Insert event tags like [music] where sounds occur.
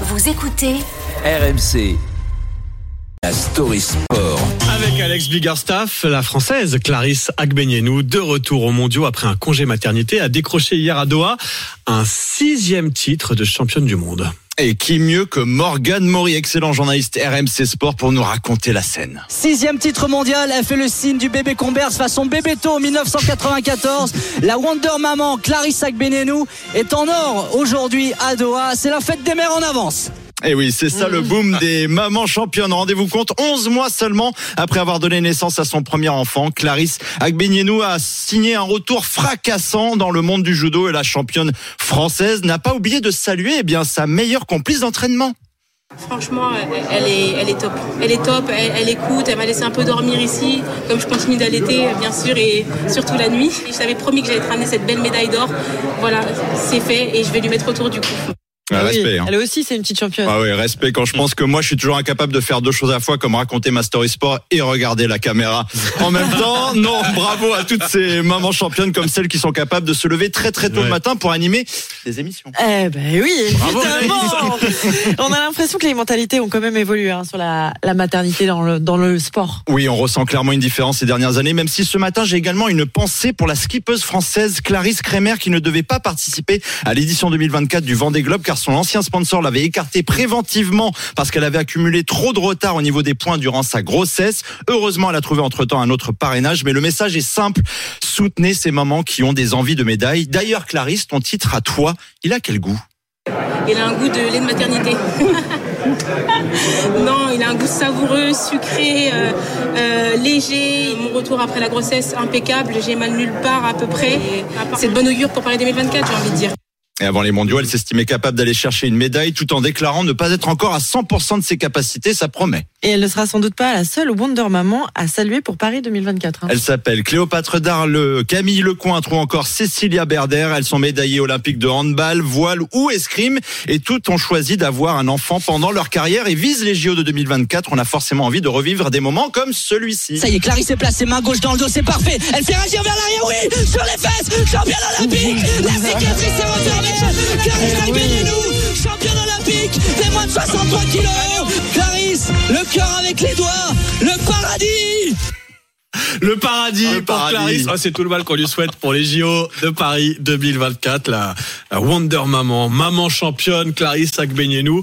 Vous écoutez RMC. La story sport. Avec Alex Biggerstaff, la française Clarisse Agbenienou, de retour aux mondiaux après un congé maternité, a décroché hier à Doha un sixième titre de championne du monde. Et qui mieux que Morgane Maury, excellent journaliste RMC Sport, pour nous raconter la scène. Sixième titre mondial, elle fait le signe du bébé Converse façon Bébéto en 1994. La Wonder Maman Clarisse Agbenienou est en or aujourd'hui à Doha. C'est la fête des mères en avance. Et Eh oui, c'est ça le boom des mamans championnes. Rendez-vous compte, 11 mois seulement après avoir donné naissance à son premier enfant, Clarisse Agbenienou a signé un retour fracassant dans le monde du judo et la championne française n'a pas oublié de saluer eh bien sa meilleure complice d'entraînement. Franchement, elle est, elle est top. Elle est top, elle, elle écoute, elle m'a laissé un peu dormir ici, comme je continue d'allaiter, bien sûr, et surtout la nuit. Je t'avais promis que j'allais te ramener cette belle médaille d'or. Voilà, c'est fait et je vais lui mettre autour du cou. Ah, oui, respect. hein. Elle aussi, c'est une petite championne. Ah oui, respect quand je pense que moi je suis toujours incapable de faire deux choses à la fois comme raconter ma story sport et regarder la caméra en même [laughs] temps. Non, bravo à toutes ces mamans championnes comme celles qui sont capables de se lever très très tôt Ouais. le matin pour animer des émissions. Eh ben oui, Bravo, évidemment. On a l'impression que les mentalités ont quand même évolué hein, sur la, la maternité dans le, dans le sport. Oui, on ressent clairement une différence ces dernières années, même si ce matin j'ai également une pensée pour la skippeuse française Clarisse Kremer qui ne devait pas participer à l'édition 2024 du Vendée Globe car son ancien sponsor l'avait écartée préventivement parce qu'elle avait accumulé trop de retard au niveau des points durant sa grossesse. Heureusement, elle a trouvé entre-temps un autre parrainage, mais le message est simple. Soutenez ces mamans qui ont des envies de médailles. D'ailleurs, Clarisse, ton titre à toi, il a quel goût? Il a un goût de lait de maternité. [laughs] non, il a un goût savoureux, sucré, euh, euh, léger. Mon retour après la grossesse, impeccable. J'ai mal nulle part à peu près. C'est de bonne augure pour Paris 2024, j'ai envie de dire. Et avant les mondiaux, elle s'estimait capable d'aller chercher une médaille tout en déclarant ne pas être encore à 100% de ses capacités, ça promet. Et elle ne sera sans doute pas la seule Wonder Maman à saluer pour Paris 2024. hein. Elle s'appelle Cléopâtre Darle, Camille Lecointre ou encore Cécilia Berder. Elles sont médaillées olympiques de handball, voile ou escrime et toutes ont choisi d'avoir un enfant pendant leur carrière et visent les JO de 2024. On a forcément envie de revivre des moments comme celui-ci. Ça y est, Clarisse est placée, main gauche dans le dos, c'est parfait. Elle fait réagir vers l'arrière, oui, sur les fesses, championne olympique. La cicatrice est refermée. Clarisse Agbenienou, championne olympique des moins de 63 kilos. Clarisse, le cœur avec les doigts, le paradis. Le paradis Le pour paradis. Clarisse. Ah, c'est tout le mal qu'on lui souhaite pour les JO de Paris 2024. La, la Wonder Maman, maman championne, Clarisse Agbenienou.